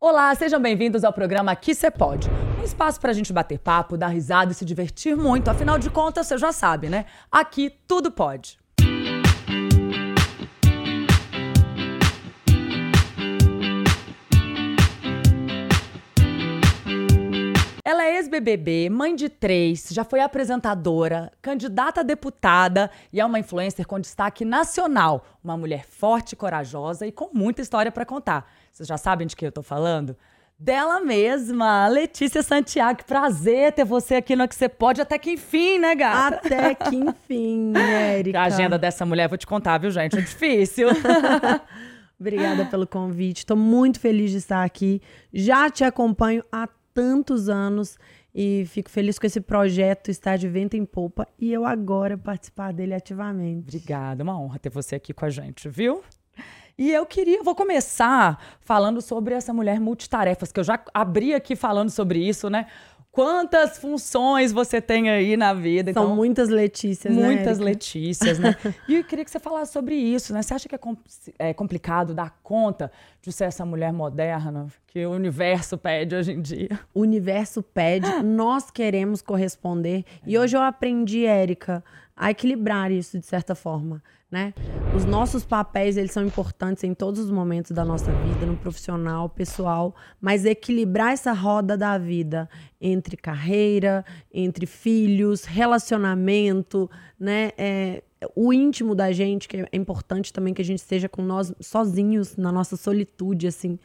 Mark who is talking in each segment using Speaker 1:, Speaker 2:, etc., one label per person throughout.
Speaker 1: Olá, sejam bem-vindos ao programa Aqui Cê Pode. Um espaço pra gente bater papo, dar risada e se divertir muito. Afinal de contas, você já sabe, né? Aqui tudo pode. Ela é ex-BBB, mãe de três, já foi apresentadora, candidata a deputada e é uma influencer com destaque nacional. Uma mulher forte, corajosa e com muita história para contar. Vocês já sabem de quem eu tô falando? Dela mesma, Letícia Santiago. Prazer ter você aqui no Que Você Pode, até que enfim, né, gata?
Speaker 2: Até que enfim, Érica.
Speaker 1: A agenda dessa mulher, vou te contar, viu, gente? É difícil.
Speaker 2: Obrigada pelo convite. Estou muito feliz de estar aqui. Já te acompanho há tantos anos e fico feliz com esse projeto Estar de Vento em Polpa e eu agora participar dele ativamente.
Speaker 1: Obrigada, uma honra ter você aqui com a gente, viu? E eu queria, vou começar falando sobre essa mulher multitarefas, que eu já abri aqui falando sobre isso, né? Quantas funções você tem aí na vida?
Speaker 2: São então, muitas Letícias,
Speaker 1: né? Muitas Letícias, né? e eu queria que você falasse sobre isso, né? Você acha que é, é, complicado dar conta de ser essa mulher moderna que o universo pede hoje em dia?
Speaker 2: O universo pede, nós queremos corresponder. É. E hoje eu aprendi, Érica, a equilibrar isso de certa forma né? Os nossos papéis, eles são importantes em todos os momentos da nossa vida, no profissional, pessoal, mas equilibrar essa roda da vida entre carreira, entre filhos, relacionamento, né? É, o íntimo da gente, que é importante também que a gente esteja com nós sozinhos, na nossa solitude, assim,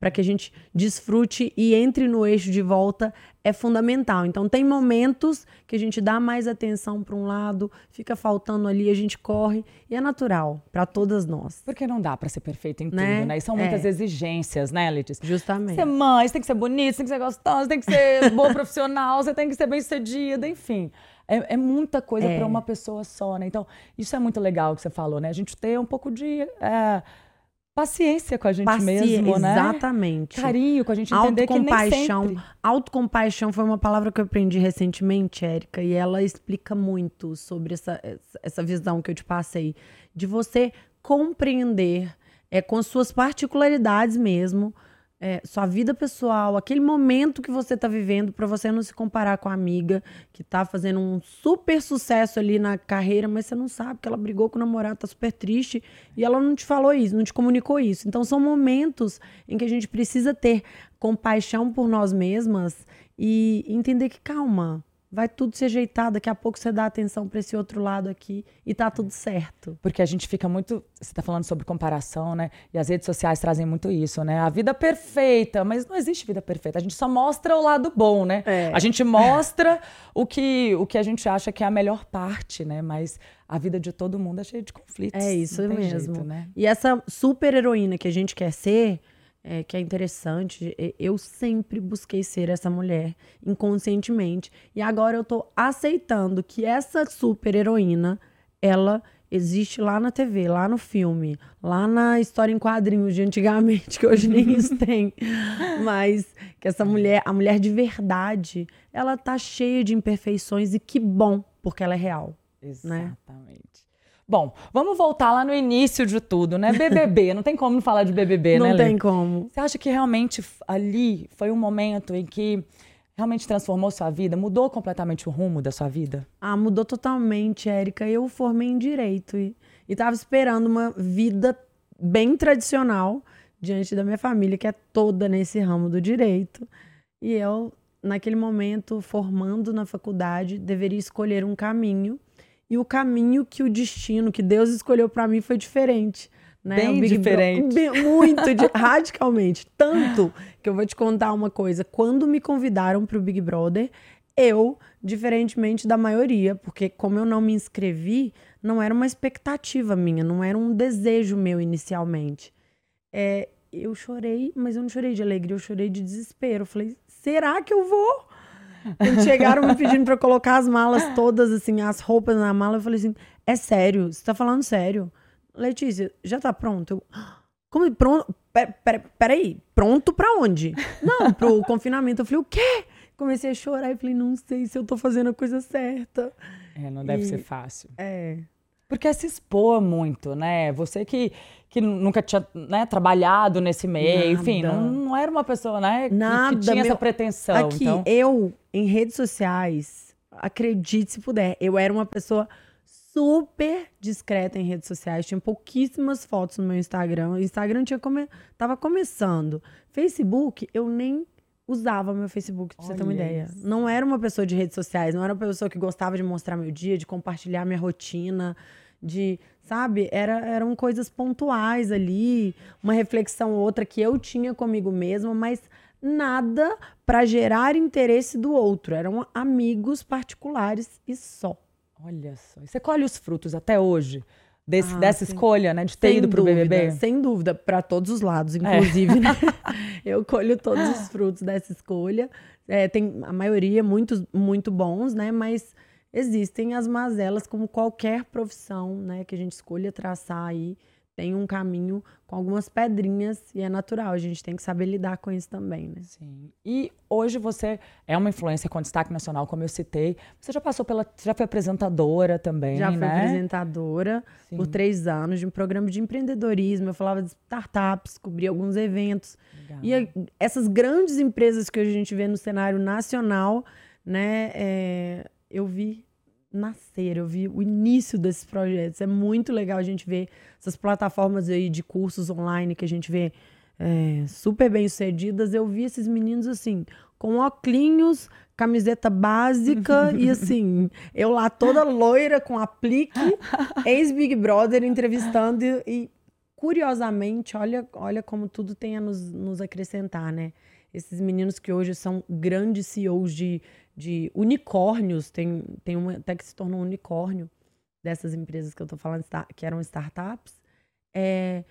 Speaker 2: para que a gente desfrute e entre no eixo de volta é fundamental. Então tem momentos que a gente dá mais atenção para um lado, fica faltando ali, a gente corre e é natural para todas nós.
Speaker 1: Porque não dá para ser perfeita em né? tudo, né? E são muitas é. exigências, né, Letícia?
Speaker 2: Justamente.
Speaker 1: Você é mãe, você tem que ser bonita, você tem que ser gostosa, você tem que ser boa profissional, você tem que ser bem-sucedida, enfim. É, é, muita coisa é. para uma pessoa só, né? Então, isso é muito legal que você falou, né? A gente ter um pouco de é, paciência com a gente Paciência, mesmo,
Speaker 2: né? Exatamente.
Speaker 1: Carinho com a gente entender que nem sempre...
Speaker 2: Autocompaixão foi uma palavra que eu aprendi recentemente, Érica, e ela explica muito sobre essa, essa visão que eu te passei. De você compreender é, com suas particularidades mesmo, é, sua vida pessoal, aquele momento que você está vivendo, para você não se comparar com a amiga que está fazendo um super sucesso ali na carreira, mas você não sabe que ela brigou com o namorado, tá super triste e ela não te falou isso, não te comunicou isso. Então são momentos em que a gente precisa ter compaixão por nós mesmas e entender que calma, vai tudo se ajeitar, daqui a pouco você dá atenção para esse outro lado aqui e tá tudo certo.
Speaker 1: Porque a gente fica muito, você tá falando sobre comparação, né? E as redes sociais trazem muito isso, né? A vida perfeita, mas não existe vida perfeita. A gente só mostra o lado bom, né? É. A gente mostra o que o que a gente acha que é a melhor parte, né? Mas a vida de todo mundo é cheia de conflitos.
Speaker 2: É isso mesmo. Jeito, né? E essa super heroína que a gente quer ser, é, que é interessante. Eu sempre busquei ser essa mulher inconscientemente. E agora eu tô aceitando que essa super heroína, ela existe lá na TV, lá no filme, lá na história em quadrinhos de antigamente, que hoje nem isso tem. Mas que essa mulher, a mulher de verdade, ela tá cheia de imperfeições e que bom, porque ela é real.
Speaker 1: Né? Exatamente. Né? Bom, vamos voltar lá no início de tudo, né? BBB, não tem como não falar de BBB,
Speaker 2: não
Speaker 1: né?
Speaker 2: Não tem como.
Speaker 1: Você acha que realmente ali foi um momento em que realmente transformou sua vida, mudou completamente o rumo da sua vida?
Speaker 2: Ah, mudou totalmente, Érica. Eu formei em direito e estava esperando uma vida bem tradicional diante da minha família, que é toda nesse ramo do direito. E eu, naquele momento, formando na faculdade, deveria escolher um caminho e o caminho que o destino, que Deus escolheu para mim foi diferente. Né?
Speaker 1: Bem diferente.
Speaker 2: Bro... Muito, radicalmente. Tanto que eu vou te contar uma coisa. Quando me convidaram para o Big Brother, eu, diferentemente da maioria, porque como eu não me inscrevi, não era uma expectativa minha, não era um desejo meu inicialmente. É, eu chorei, mas eu não chorei de alegria, eu chorei de desespero. Eu falei, será que eu vou? Quando chegaram me pedindo pra colocar as malas todas, assim, as roupas na mala, eu falei assim: é sério? Você tá falando sério? Letícia, já tá pronto? Eu, como pronto? Pera, pera, peraí, pronto pra onde? Não, pro confinamento. Eu falei, o quê? Comecei a chorar e falei, não sei se eu tô fazendo a coisa certa.
Speaker 1: É, não deve e, ser fácil.
Speaker 2: É.
Speaker 1: Porque é se expor muito, né? Você que, que nunca tinha né, trabalhado nesse meio, Nada. enfim, não, não, era uma pessoa, né?
Speaker 2: Nada,
Speaker 1: que, que tinha
Speaker 2: meu...
Speaker 1: essa pretensão.
Speaker 2: Aqui,
Speaker 1: então...
Speaker 2: eu, em redes sociais, acredite se puder, eu era uma pessoa super discreta em redes sociais, tinha pouquíssimas fotos no meu Instagram. O Instagram tinha come... tava começando. Facebook, eu nem usava meu Facebook, pra você ter uma ideia. Isso. Não era uma pessoa de redes sociais, não era uma pessoa que gostava de mostrar meu dia, de compartilhar minha rotina, de, sabe? Era, eram coisas pontuais ali, uma reflexão outra que eu tinha comigo mesma, mas nada para gerar interesse do outro. Eram amigos particulares e só.
Speaker 1: Olha só. E você colhe os frutos até hoje? Desse, ah, dessa sim. escolha, né? De ter sem ido pro
Speaker 2: dúvida,
Speaker 1: BBB?
Speaker 2: Sem dúvida, para todos os lados, inclusive, é. né? Eu colho todos os frutos dessa escolha. É, tem a maioria muitos muito bons, né? Mas existem as mazelas, como qualquer profissão, né? Que a gente escolha traçar aí tem um caminho com algumas pedrinhas e é natural. A gente tem que saber lidar com isso também, né?
Speaker 1: Sim. E hoje você é uma influência com destaque nacional, como eu citei. Você já passou pela. Já foi apresentadora também,
Speaker 2: já
Speaker 1: né?
Speaker 2: Já fui apresentadora Sim. por três anos de um programa de empreendedorismo. Eu falava de startups, cobri alguns eventos. Legal. E essas grandes empresas que a gente vê no cenário nacional, né? É, eu vi nascer, eu vi o início desses projetos. É muito legal a gente ver essas plataformas aí de cursos online que a gente vê é, super bem sucedidas. Eu vi esses meninos assim, com óculos, camiseta básica e assim, eu lá toda loira com aplique, ex-Big Brother entrevistando e, e, curiosamente, olha, olha como tudo tem a nos, nos acrescentar, né? Esses meninos que hoje são grandes CEOs de de unicórnios, tem, tem uma até que se tornou um unicórnio dessas empresas que eu estou falando, que eram startups, é,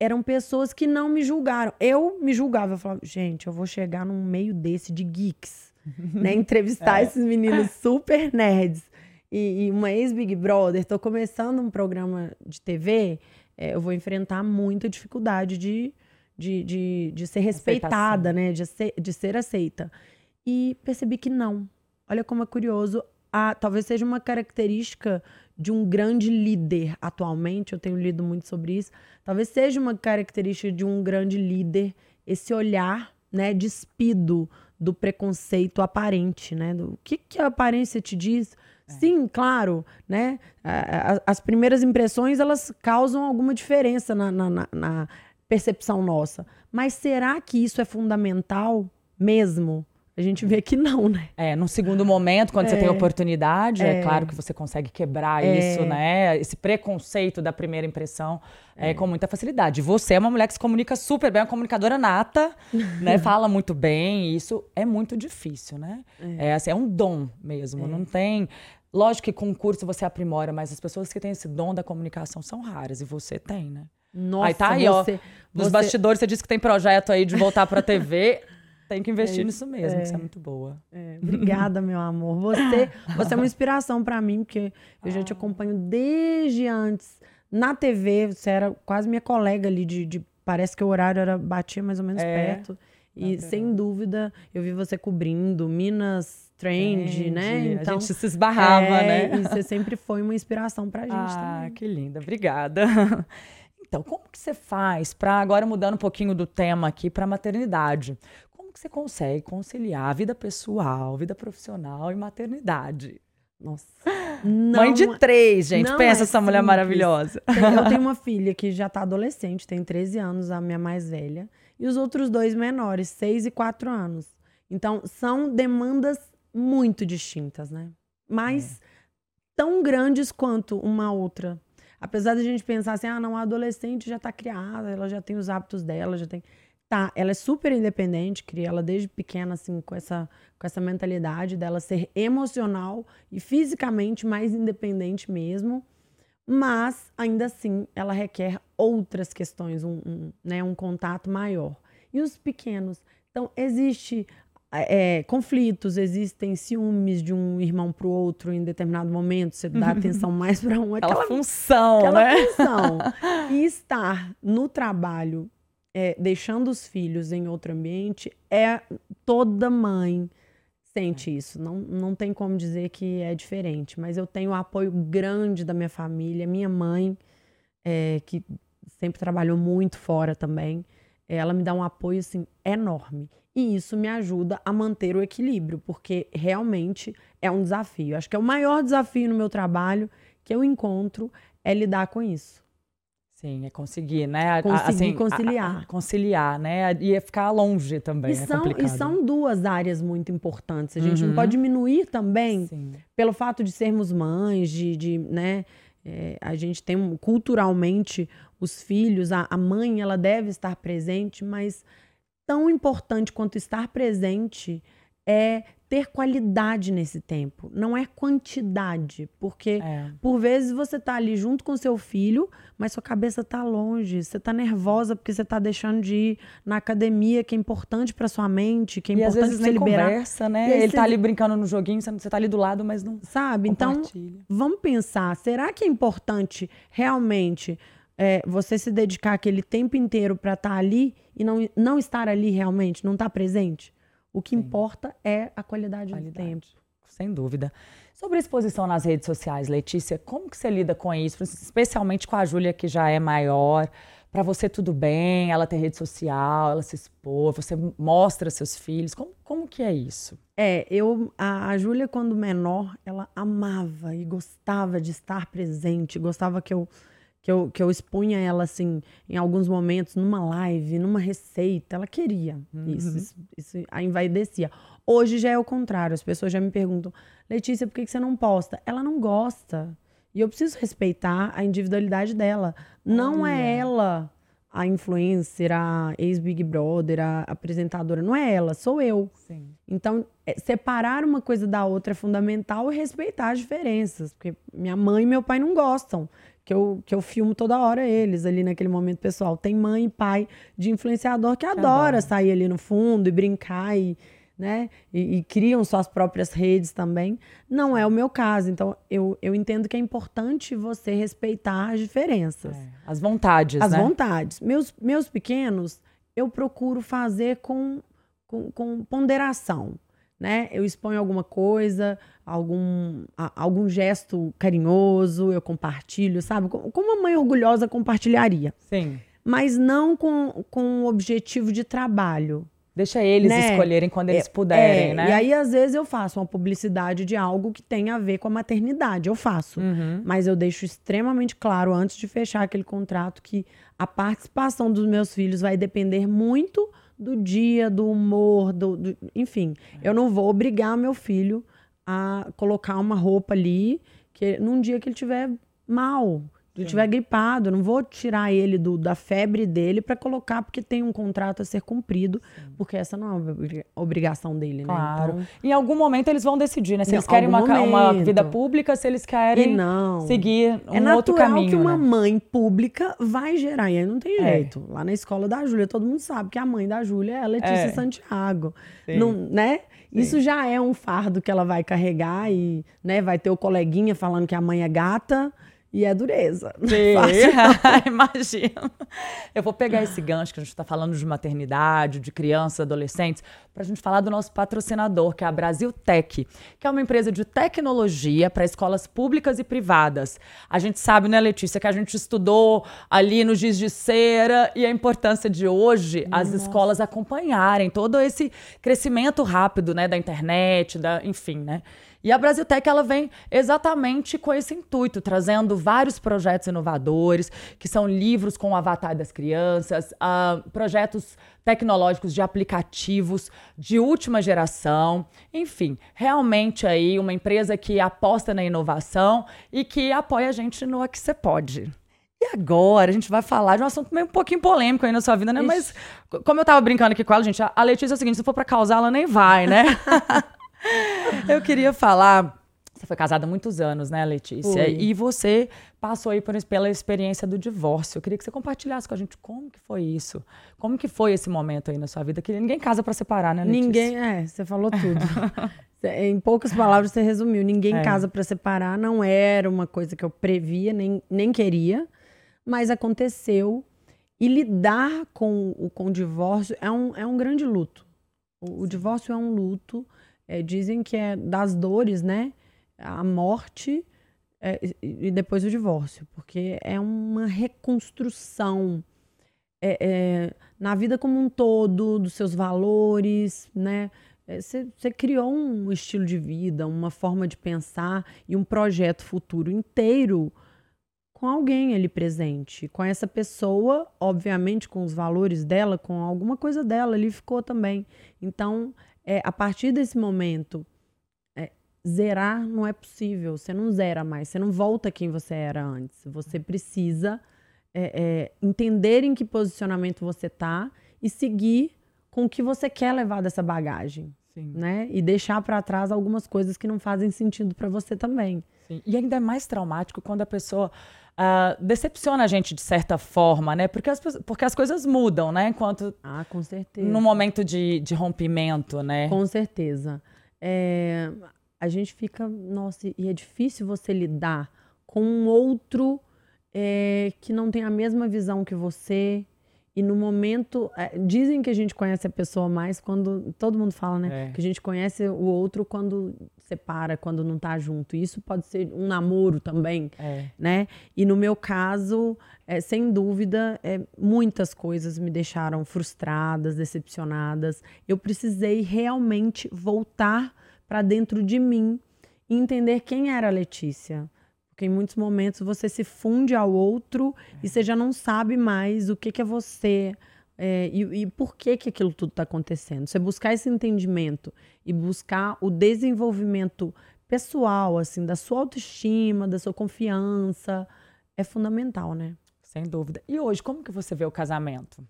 Speaker 2: eram pessoas que não me julgaram. Eu me julgava, eu falava, gente, eu vou chegar num meio desse de geeks, né? Entrevistar é. esses meninos super nerds. E, e uma ex-Big Brother, estou começando um programa de TV, é, eu vou enfrentar muita dificuldade de, de, de, de ser respeitada, Aceitação. né? De ser, de ser aceita e percebi que não. Olha como é curioso. Ah, talvez seja uma característica de um grande líder atualmente, eu tenho lido muito sobre isso. Talvez seja uma característica de um grande líder esse olhar, né, despido do preconceito aparente, né? Do que, que a aparência te diz? É. Sim, claro, né? As primeiras impressões elas causam alguma diferença na, na, na percepção nossa. Mas será que isso é fundamental mesmo? A gente vê que não, né?
Speaker 1: É, num segundo momento, quando é, você tem oportunidade, é. é. claro que você consegue quebrar é. isso, né? Esse preconceito da primeira impressão é. é. com muita facilidade. Você é uma mulher que se comunica super bem, uma comunicadora nata, né? Fala muito bem, e isso é muito difícil, né? É, é assim, é um dom mesmo, não tem... Lógico que com curso você aprimora, mas as pessoas que têm esse dom da comunicação são raras, e você tem, né?
Speaker 2: Nossa,
Speaker 1: aí tá aí,
Speaker 2: você,
Speaker 1: ó. Dos você... bastidores, você disse que tem projeto aí de voltar pra TV. Tem que investir é, nisso mesmo, é, que você é muito boa.
Speaker 2: É, obrigada, meu amor. Você, você é uma inspiração para mim, porque eu já te ah. acompanho desde antes. Na TV, você era quase minha colega ali de, de parece que o horário era batia mais ou menos é, perto. E sem dúvida, eu vi você cobrindo Minas Trend, né?
Speaker 1: Então, a gente se esbarrava,
Speaker 2: é,
Speaker 1: né?
Speaker 2: E você sempre foi uma inspiração pra gente
Speaker 1: ah,
Speaker 2: também.
Speaker 1: que linda. Obrigada. Então, como que você faz para agora mudando um pouquinho do tema aqui para maternidade? que você consegue conciliar a vida pessoal, vida profissional e maternidade?
Speaker 2: Nossa.
Speaker 1: Não, Mãe de três, gente. Pensa é essa simples. mulher maravilhosa.
Speaker 2: Eu tenho uma filha que já tá adolescente, tem 13 anos, a minha mais velha. E os outros dois menores, 6 e 4 anos. Então, são demandas muito distintas, né? Mas é. tão grandes quanto uma outra. Apesar da gente pensar assim, ah, não, a adolescente já tá criada, ela já tem os hábitos dela, já tem tá, ela é super independente, cria ela desde pequena, assim, com essa, com essa mentalidade dela ser emocional e fisicamente mais independente mesmo, mas ainda assim ela requer outras questões, um, um né, um contato maior. E os pequenos? Então, existe é, conflitos, existem ciúmes de um irmão para o outro em determinado momento, você dá atenção mais para um.
Speaker 1: Aquela, aquela função,
Speaker 2: aquela
Speaker 1: né?
Speaker 2: função. E estar no trabalho é, deixando os filhos em outro ambiente, é toda mãe sente isso. Não, não tem como dizer que é diferente. Mas eu tenho o apoio grande da minha família. Minha mãe, é, que sempre trabalhou muito fora também, ela me dá um apoio assim enorme. E isso me ajuda a manter o equilíbrio, porque realmente é um desafio. Acho que é o maior desafio no meu trabalho que eu encontro é lidar com isso.
Speaker 1: Sim, é conseguir, né?
Speaker 2: Conseguir assim, conciliar.
Speaker 1: A, a, conciliar, né? E é ficar longe também.
Speaker 2: E,
Speaker 1: é
Speaker 2: são, e são duas áreas muito importantes. A gente uhum. não pode diminuir também Sim. pelo fato de sermos mães, de, de né? É, a gente tem culturalmente os filhos, a, a mãe ela deve estar presente, mas tão importante quanto estar presente é ter qualidade nesse tempo, não é quantidade, porque é. por vezes você tá ali junto com seu filho, mas sua cabeça tá longe, você tá nervosa porque você tá deixando de ir na academia, que é importante para sua mente, que é
Speaker 1: e
Speaker 2: importante
Speaker 1: às vezes nem
Speaker 2: liberar.
Speaker 1: conversa, né? Ele você... tá ali brincando no joguinho, você tá ali do lado, mas não
Speaker 2: Sabe? Então, vamos pensar, será que é importante realmente é, você se dedicar aquele tempo inteiro para estar tá ali e não, não estar ali realmente, não estar tá presente? O que Sim. importa é a qualidade, qualidade, do tempo.
Speaker 1: Sem dúvida. Sobre a exposição nas redes sociais, Letícia, como que você lida com isso? Especialmente com a Júlia, que já é maior. Para você tudo bem, ela tem rede social, ela se expor, você mostra seus filhos. Como, como que é isso?
Speaker 2: É, eu a, a Júlia, quando menor, ela amava e gostava de estar presente, gostava que eu que eu, que eu expunha ela assim em alguns momentos numa live, numa receita, ela queria uhum. isso, isso, isso a envaidecia. Hoje já é o contrário, as pessoas já me perguntam, Letícia, por que, que você não posta? Ela não gosta. E eu preciso respeitar a individualidade dela. Não é ela a influencer, a ex-Big Brother, a apresentadora. Não é ela, sou eu. Sim. Então, é, separar uma coisa da outra é fundamental e respeitar as diferenças. Porque minha mãe e meu pai não gostam que eu, que eu filmo toda hora eles ali naquele momento pessoal. Tem mãe e pai de influenciador que, que adora, adora sair ali no fundo e brincar e, né? E, e, criam suas próprias redes também. Não é o meu caso. Então, eu, eu entendo que é importante você respeitar as diferenças. É,
Speaker 1: as vontades,
Speaker 2: as
Speaker 1: né?
Speaker 2: vontades. Meus, meus pequenos, eu procuro fazer com, com, com ponderação né? Eu exponho alguma coisa, algum, a, algum gesto carinhoso, eu compartilho, sabe? Como uma mãe orgulhosa compartilharia.
Speaker 1: Sim.
Speaker 2: Mas não com, com o objetivo de trabalho.
Speaker 1: Deixa eles né? escolherem quando eles é, puderem,
Speaker 2: é,
Speaker 1: né?
Speaker 2: E aí, às vezes, eu faço uma publicidade de algo que tem a ver com a maternidade. Eu faço. Uhum. Mas eu deixo extremamente claro, antes de fechar aquele contrato, que a participação dos meus filhos vai depender muito do dia, do humor, do, do enfim. Eu não vou obrigar meu filho a colocar uma roupa ali que num dia que ele tiver mal, ele estiver gripado, eu não vou tirar ele do, da febre dele para colocar porque tem um contrato a ser cumprido, Sim. porque essa não é obrigação dele, né?
Speaker 1: Claro. Então, em algum momento eles vão decidir, né? Se eles querem uma, uma, vida pública, se eles querem não. seguir um é outro caminho. É
Speaker 2: que uma
Speaker 1: né?
Speaker 2: mãe pública vai gerar, e aí não tem é. jeito. Lá na escola da Júlia, todo mundo sabe que a mãe da Júlia é a Letícia é. Santiago. Não, né? Sim. Isso já é um fardo que ela vai carregar e né, vai ter o coleguinha falando que a mãe é gata. E é dureza.
Speaker 1: Sim, imagino. Eu vou pegar esse gancho que a gente está falando de maternidade, de crianças, adolescentes, para a gente falar do nosso patrocinador, que é a Brasil Tech, que é uma empresa de tecnologia para escolas públicas e privadas. A gente sabe, né, Letícia, que a gente estudou ali no Giz de Cera e a importância de hoje Nossa. as escolas acompanharem todo esse crescimento rápido, né, da internet, da, enfim, né? E a Brasiltech ela vem exatamente com esse intuito, trazendo vários projetos inovadores, que são livros com o avatar das crianças, uh, projetos tecnológicos de aplicativos de última geração, enfim, realmente aí uma empresa que aposta na inovação e que apoia a gente no A Que Você Pode. E agora a gente vai falar de um assunto meio um pouquinho polêmico aí na sua vida, né? Ixi. Mas como eu tava brincando aqui com ela, gente, a Letícia é o seguinte, se for para causar, ela nem vai, né? Eu queria falar. Você foi casada há muitos anos, né, Letícia? Foi. E você passou aí por, pela experiência do divórcio. Eu queria que você compartilhasse com a gente como que foi isso. Como que foi esse momento aí na sua vida? Que ninguém casa para separar, né, Letícia?
Speaker 2: Ninguém, é, você falou tudo. em poucas palavras, você resumiu. Ninguém é. casa para separar. Não era uma coisa que eu previa, nem, nem queria. Mas aconteceu. E lidar com, com o divórcio é um, é um grande luto. O, o divórcio é um luto é, dizem que é das dores, né? A morte é, e depois o divórcio, porque é uma reconstrução é, é, na vida como um todo, dos seus valores, né? Você é, criou um estilo de vida, uma forma de pensar e um projeto futuro inteiro com alguém ali presente, com essa pessoa, obviamente com os valores dela, com alguma coisa dela ali ficou também. Então, é, a partir desse momento, é, zerar não é possível. Você não zera mais, você não volta quem você era antes. Você precisa é, é entender em que posicionamento você está e seguir com o que você quer levar dessa bagagem. Sim. Né? E deixar para trás algumas coisas que não fazem sentido para você também.
Speaker 1: Sim. E ainda é mais traumático quando a pessoa uh, decepciona a gente de certa forma, né? Porque as, porque as coisas mudam, né? Enquanto.
Speaker 2: Ah, com certeza.
Speaker 1: No momento de, de rompimento, né?
Speaker 2: Com certeza. É, a gente fica. Nossa, e é difícil você lidar com um outro é, que não tem a mesma visão que você, e no momento. É, dizem que a gente conhece a pessoa mais quando. Todo mundo fala, né? É. Que a gente conhece o outro quando separa, quando não tá junto. Isso pode ser um namoro também, é. né? E no meu caso, é, sem dúvida, é, muitas coisas me deixaram frustradas, decepcionadas. Eu precisei realmente voltar para dentro de mim e entender quem era a Letícia. Porque em muitos momentos você se funde ao outro e você já não sabe mais o que, que é você é, e, e, por que, que aquilo tudo está acontecendo. Você buscar esse entendimento e buscar o desenvolvimento pessoal, assim, da sua autoestima, da sua confiança, é fundamental, né?
Speaker 1: Sem dúvida. E hoje, como que você vê o casamento?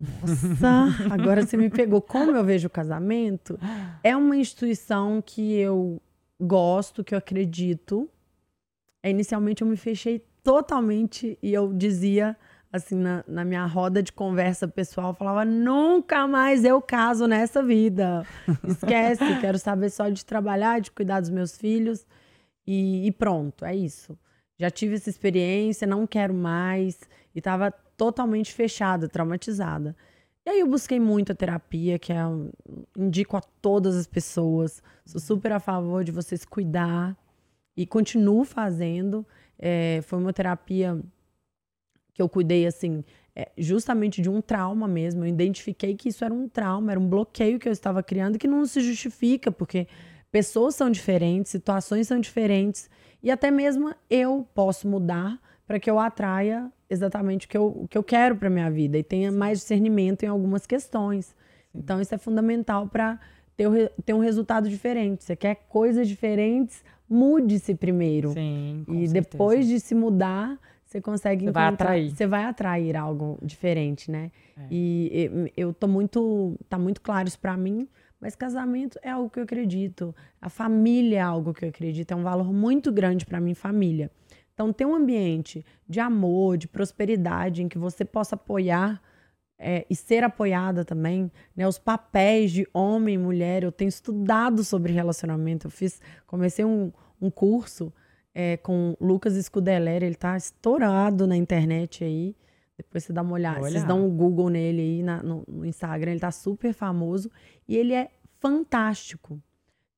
Speaker 2: Nossa, agora você me pegou. Como eu vejo o casamento? É uma instituição que eu gosto, que eu acredito, é, inicialmente eu me fechei totalmente e eu dizia assim na, na minha roda de conversa pessoal, falava nunca mais eu caso nessa vida. Esquece, quero saber só de trabalhar, de cuidar dos meus filhos e, e pronto, é isso. Já tive essa experiência, não quero mais e estava totalmente fechada, traumatizada. E aí eu busquei muito a terapia, que é indico a todas as pessoas. Sou super a favor de vocês cuidar e continuo fazendo. É, foi uma terapia que eu cuidei assim, é, justamente de um trauma mesmo. Eu identifiquei que isso era um trauma, era um bloqueio que eu estava criando que não se justifica, porque pessoas são diferentes, situações são diferentes e até mesmo eu posso mudar para que eu atraia exatamente o que eu, o que eu quero para minha vida e tenha mais discernimento em algumas questões. Então isso é fundamental para ter, ter um resultado diferente. Você quer coisas diferentes, mude-se primeiro.
Speaker 1: Sim,
Speaker 2: com e certeza. depois de se mudar, você consegue
Speaker 1: você vai atrair.
Speaker 2: Você vai atrair algo diferente, né? É. E eu tô muito, tá muito claro isso para mim, mas casamento é algo que eu acredito. A família é algo que eu acredito, é um valor muito grande para mim, família. Então, ter um ambiente de amor, de prosperidade, em que você possa apoiar é, e ser apoiada também, né? Os papéis de homem e mulher. Eu tenho estudado sobre relacionamento. Eu fiz, comecei um, um curso é, com Lucas Scudeler, ele tá estourado na internet aí. Depois você dá uma olhada, vocês dão um Google nele aí na, no, no, Instagram, ele tá super famoso e ele é fantástico.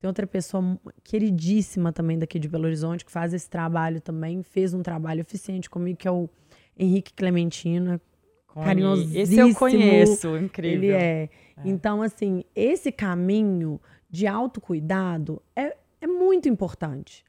Speaker 2: Tem outra pessoa queridíssima também daqui de Belo Horizonte que faz esse trabalho também, fez um trabalho eficiente comigo, que é o Henrique Clementino, carinhosíssimo.
Speaker 1: Esse eu conheço, incrível.
Speaker 2: Ele é. é. Então, assim, esse caminho de autocuidado é, é muito importante.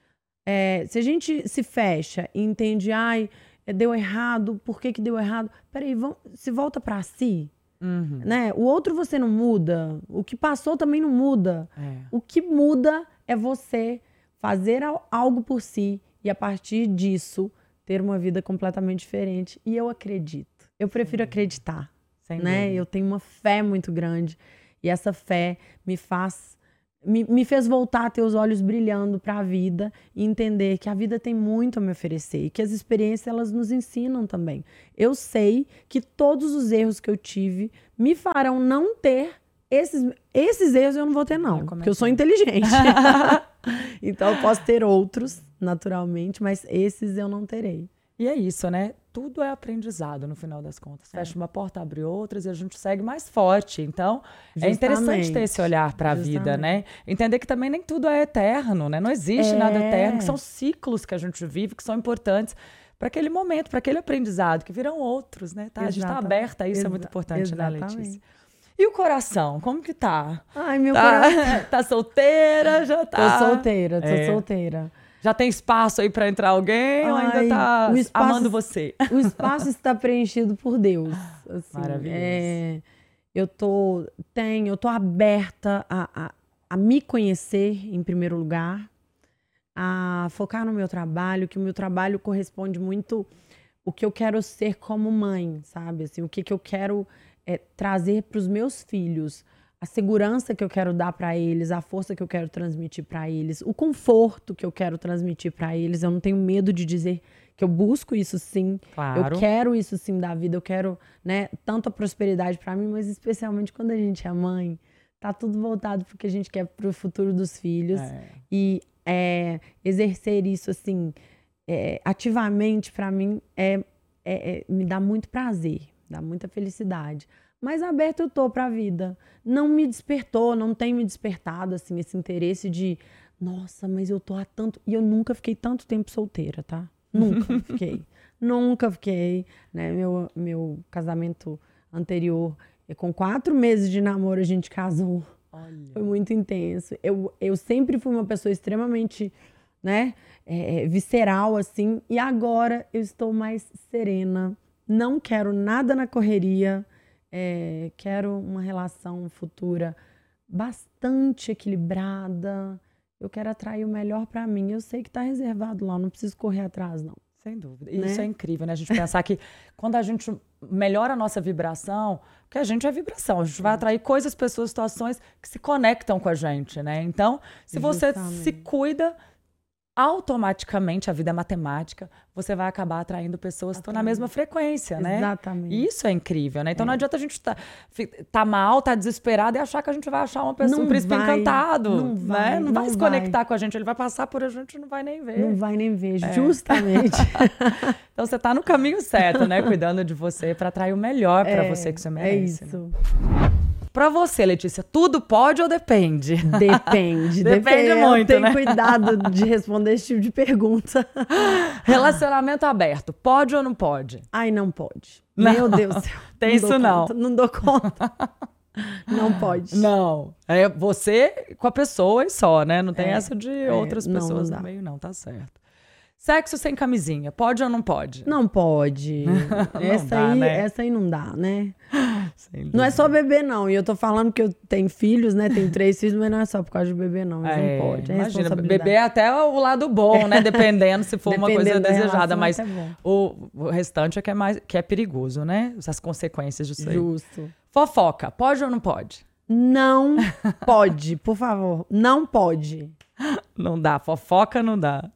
Speaker 2: É, se a gente se fecha e entende, ai, deu errado, por que, que deu errado? Peraí, vamos, se volta para si. Uhum. Né? O outro você não muda, o que passou também não muda. É. O que muda é você fazer algo por si e a partir disso ter uma vida completamente diferente. E eu acredito. Eu prefiro Sim. acreditar. Sem né? Dúvida. Eu tenho uma fé muito grande. E essa fé me faz. Me, me fez voltar a ter os olhos brilhando para a vida e entender que a vida tem muito a me oferecer e que as experiências elas nos ensinam também. Eu sei que todos os erros que eu tive me farão não ter esses, esses erros eu não vou ter, não. Porque eu sou inteligente. então eu posso ter outros, naturalmente, mas esses eu não terei.
Speaker 1: E é isso, né? Tudo é aprendizado no final das contas. É. Fecha uma porta, abre outras e a gente segue mais forte. Então, Justamente. é interessante ter esse olhar para a vida, né? Entender que também nem tudo é eterno, né? Não existe é. nada eterno, que são ciclos que a gente vive que são importantes para aquele momento, para aquele aprendizado, que virão outros, né? Tá? A gente está aberta a isso, Exa é muito importante, né, Exatamente. né, Letícia? E o coração, como que tá?
Speaker 2: Ai, meu
Speaker 1: tá,
Speaker 2: coração.
Speaker 1: tá solteira, já tá.
Speaker 2: Tô solteira, tô é. solteira.
Speaker 1: Já tem espaço aí para entrar alguém Ai, ou ainda tá espaço, amando você?
Speaker 2: O espaço está preenchido por Deus. Assim, Maravilhoso. É, eu tô, tenho, eu tô aberta a, a, a me conhecer em primeiro lugar, a focar no meu trabalho, que o meu trabalho corresponde muito o que eu quero ser como mãe, sabe? Assim, o que, que eu quero é, trazer para os meus filhos a segurança que eu quero dar para eles, a força que eu quero transmitir para eles, o conforto que eu quero transmitir para eles. Eu não tenho medo de dizer que eu busco isso sim. Claro. Eu quero isso sim da vida, eu quero, né, tanto a prosperidade para mim, mas especialmente quando a gente é mãe, tá tudo voltado porque a gente quer pro futuro dos filhos é. e é, exercer isso assim é, ativamente para mim é, é, é, me dá muito prazer, dá muita felicidade mas aberto eu tô para a vida. Não me despertou, não tem me despertado assim esse interesse de, nossa, mas eu tô há tanto e eu nunca fiquei tanto tempo solteira, tá? Nunca fiquei. nunca fiquei, né? Meu meu casamento anterior, com quatro meses de namoro a gente casou. Olha. Foi muito intenso. Eu, eu sempre fui uma pessoa extremamente, né, é, visceral assim, e agora eu estou mais serena. Não quero nada na correria é, quero uma relação futura bastante equilibrada. Eu quero atrair o melhor para mim. Eu sei que está reservado lá, não preciso correr atrás, não.
Speaker 1: Sem dúvida. Né? Isso é incrível, né? A gente pensar que quando a gente melhora a nossa vibração, porque a gente é vibração, a gente vai atrair coisas, pessoas, situações que se conectam com a gente, né? Então, se você se cuida, automaticamente, a vida é matemática, você vai acabar atraindo pessoas que estão na mesma frequência, né?
Speaker 2: Exatamente.
Speaker 1: Isso é incrível, né? Então é. não adianta a gente estar tá, tá mal, tá desesperado e achar que a gente vai achar uma pessoa, não um príncipe vai, encantado, não né? Vai, não, não vai se conectar vai. com a gente, ele vai passar por a gente não vai nem ver.
Speaker 2: Não vai nem ver, é. justamente.
Speaker 1: então você está no caminho certo, né? Cuidando de você para atrair o melhor para é, você que você merece. É
Speaker 2: isso. Né?
Speaker 1: Para você, Letícia, tudo pode ou depende?
Speaker 2: Depende. depende muito, Tem né? cuidado de responder esse tipo de pergunta.
Speaker 1: Relacionamento aberto, pode ou não pode?
Speaker 2: Ai, não pode. Não. Meu Deus do céu.
Speaker 1: Tem não isso não.
Speaker 2: Conta, não dou conta. Não pode.
Speaker 1: Não. É você com a pessoa e só, né? Não tem é, essa de é, outras pessoas no meio, não, tá certo. Sexo sem camisinha, pode ou não pode?
Speaker 2: Não pode. não essa, dá, aí, né? essa aí não dá, né? Não é só bebê, não. E eu tô falando que eu tenho filhos, né? Tenho três filhos, mas não é só por causa de bebê, não. É, não pode. É
Speaker 1: imagina, bebê é até o lado bom, né? Dependendo se for uma coisa desejada. Mas é o, o, restante é que é, mais, que é perigoso, né? As consequências disso aí.
Speaker 2: Justo.
Speaker 1: Fofoca, pode ou não pode?
Speaker 2: Não pode, por favor. Não pode.
Speaker 1: Não dá. Fofoca não dá.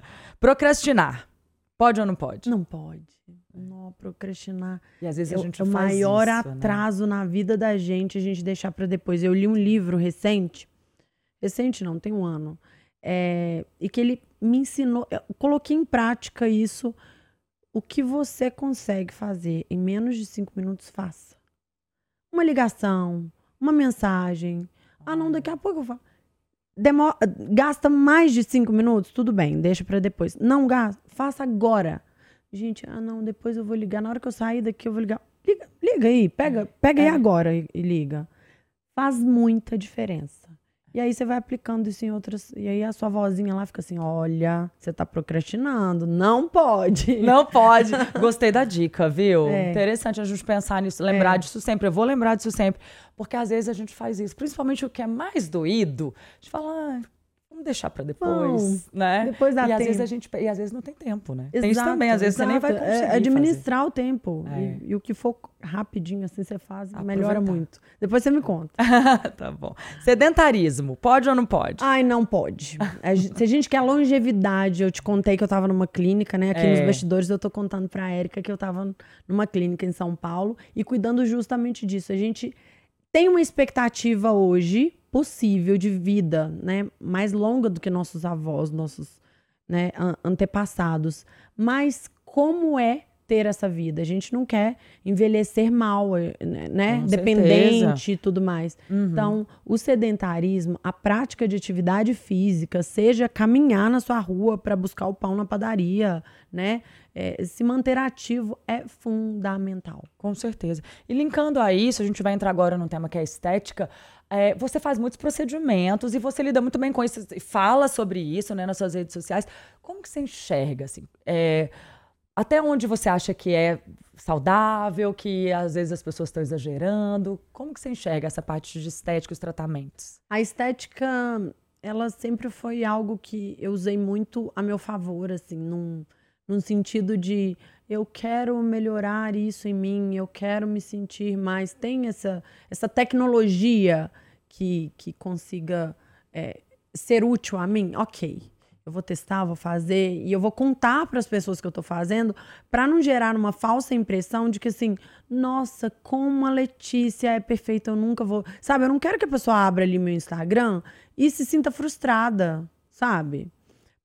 Speaker 1: Procrastinar. Pode ou não pode?
Speaker 2: Não pode. Não, procrastinar.
Speaker 1: E às vezes a gente
Speaker 2: é o maior isso, né? atraso né? na vida da gente a gente deixar para depois. Eu li um livro recente, recente não, tem um ano, é, e que ele me ensinou, eu coloquei em prática isso. O que você consegue fazer em menos de cinco minutos, faça. Uma ligação, uma mensagem. Ah, não, daqui a pouco eu faço gasta mais de cinco minutos, tudo bem, deixa para depois. Não gasta, faça agora. Gente, ah não, depois eu vou ligar. Na hora que eu sair daqui, eu vou ligar. Liga, liga aí, pega, pega é. aí agora e, e liga. Faz muita diferença. E aí você vai aplicando isso em outras. E aí a sua vozinha lá fica assim: olha, você tá procrastinando. Não pode.
Speaker 1: Não pode. Gostei da dica, viu? É. Interessante a gente pensar nisso, lembrar é. disso sempre. Eu vou lembrar disso sempre. Porque às vezes a gente faz isso. Principalmente o que é mais doído. A gente fala, ah, Vamos deixar para depois, né?
Speaker 2: Depois dá
Speaker 1: e
Speaker 2: tempo.
Speaker 1: às vezes a gente e às vezes não tem tempo, né? Exato, tem isso também, às vezes exato. você nem vai é, conseguir
Speaker 2: é administrar fazer. o tempo é. e, e, o que for rapidinho assim você faz, Aproveitar. melhora muito. Depois você me conta.
Speaker 1: tá bom. Sedentarismo, pode ou não pode?
Speaker 2: Ai, não pode. Se a gente quer longevidade, eu te contei que eu tava numa clínica, né? Aqui é. nos bastidores eu tô contando para Érica que eu tava numa clínica em São Paulo e cuidando justamente disso. A gente tem uma expectativa hoje possível de vida, né, mais longa do que nossos avós, nossos né, antepassados. Mas como é ter essa vida. A gente não quer envelhecer mal, eh, né? Com Dependente certeza. e tudo mais. Uhum. Então, o sedentarismo, a prática de atividade física, seja caminhar na sua rua para buscar o pão na padaria, né? É, se manter ativo é fundamental.
Speaker 1: Com certeza. E linkando a isso, a gente vai entrar agora num tema que é estética. É, você faz muitos procedimentos e você lida muito bem com isso e fala sobre isso né, nas suas redes sociais. Como que você enxerga? Assim, é, até onde você acha que é saudável, que às vezes as pessoas estão exagerando? Como que você enxerga essa parte de estética os tratamentos?
Speaker 2: A estética, ela sempre foi algo que eu usei muito a meu favor, assim, num, num sentido de eu quero melhorar isso em mim, eu quero me sentir mais. Tem essa, essa tecnologia que, que consiga é, ser útil a mim? Ok eu vou testar, vou fazer e eu vou contar para as pessoas que eu estou fazendo para não gerar uma falsa impressão de que assim, nossa, como a Letícia é perfeita, eu nunca vou, sabe? Eu não quero que a pessoa abra ali meu Instagram e se sinta frustrada, sabe?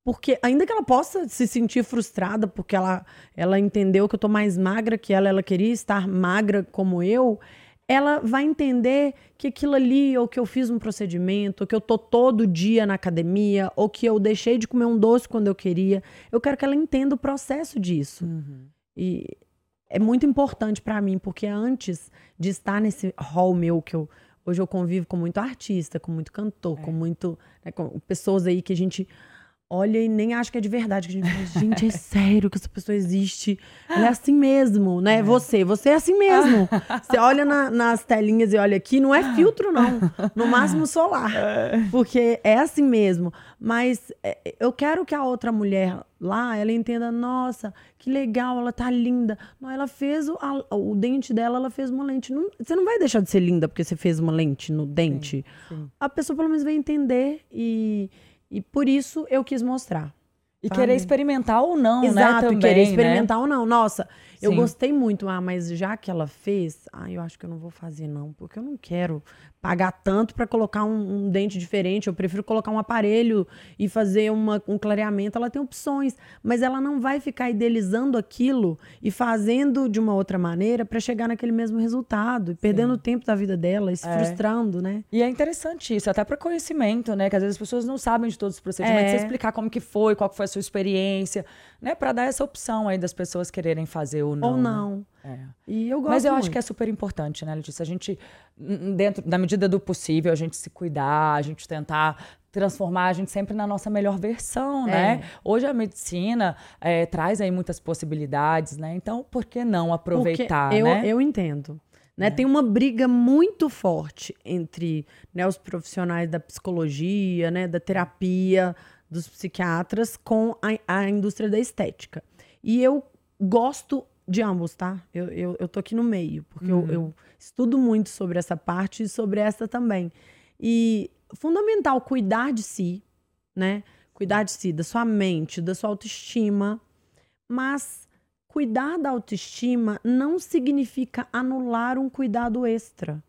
Speaker 2: Porque ainda que ela possa se sentir frustrada porque ela ela entendeu que eu tô mais magra que ela, ela queria estar magra como eu, ela vai entender que aquilo ali, ou que eu fiz um procedimento, ou que eu tô todo dia na academia, ou que eu deixei de comer um doce quando eu queria. Eu quero que ela entenda o processo disso. Uhum. E é muito importante para mim, porque antes de estar nesse hall meu que eu hoje eu convivo com muito artista, com muito cantor, é. com muito né, com pessoas aí que a gente olha e nem acha que é de verdade. Que a gente fala, gente, é sério que essa pessoa existe. Ela é assim mesmo, né? É. Você, você é assim mesmo. Você olha na, nas telinhas e olha aqui, não é filtro, não. No máximo solar. É. Porque é assim mesmo. Mas é, eu quero que a outra mulher lá, ela entenda, nossa, que legal, ela tá linda. Não, ela fez o, a, o dente dela, ela fez uma lente. Não, você não vai deixar de ser linda porque você fez uma lente no dente. Sim, sim. A pessoa pelo menos vai entender e e por isso eu quis mostrar.
Speaker 1: E sabe? querer experimentar ou não,
Speaker 2: Exato,
Speaker 1: né? Exato,
Speaker 2: querer né? experimentar né? ou não. Nossa, eu gostei muito, ah, mas já que ela fez, ah, eu acho que eu não vou fazer não, porque eu não quero pagar tanto para colocar um, um, dente diferente. Eu prefiro colocar um aparelho e fazer uma, um clareamento. Ela tem opções, mas ela não vai ficar idealizando aquilo e fazendo de uma outra maneira para chegar naquele mesmo resultado, e perdendo o tempo da vida dela, se é. frustrando, né?
Speaker 1: E é interessante isso, até para conhecimento, né? Que às vezes as pessoas não sabem de todos os procedimentos. É. Você explicar como que foi, qual foi a sua experiência, né? Para dar essa opção aí das pessoas quererem fazer ou não.
Speaker 2: Ou não. Né?
Speaker 1: É. E eu gosto Mas eu muito. acho que é super importante, né, Letícia? A gente, dentro da medida do possível, a gente se cuidar, a gente tentar transformar a gente sempre na nossa melhor versão, é. né? Hoje a medicina é, traz aí muitas possibilidades, né? Então, por que não aproveitar,
Speaker 2: eu,
Speaker 1: né?
Speaker 2: Eu entendo. Né? É. Tem uma briga muito forte entre né, os profissionais da psicologia, né, da terapia, dos psiquiatras com a, a indústria da estética. E eu gosto de ambos, tá? Eu, eu, eu tô aqui no meio, porque uhum. eu, eu estudo muito sobre essa parte e sobre essa também. E fundamental cuidar de si, né? Cuidar de si, da sua mente, da sua autoestima. Mas cuidar da autoestima não significa anular um cuidado extra.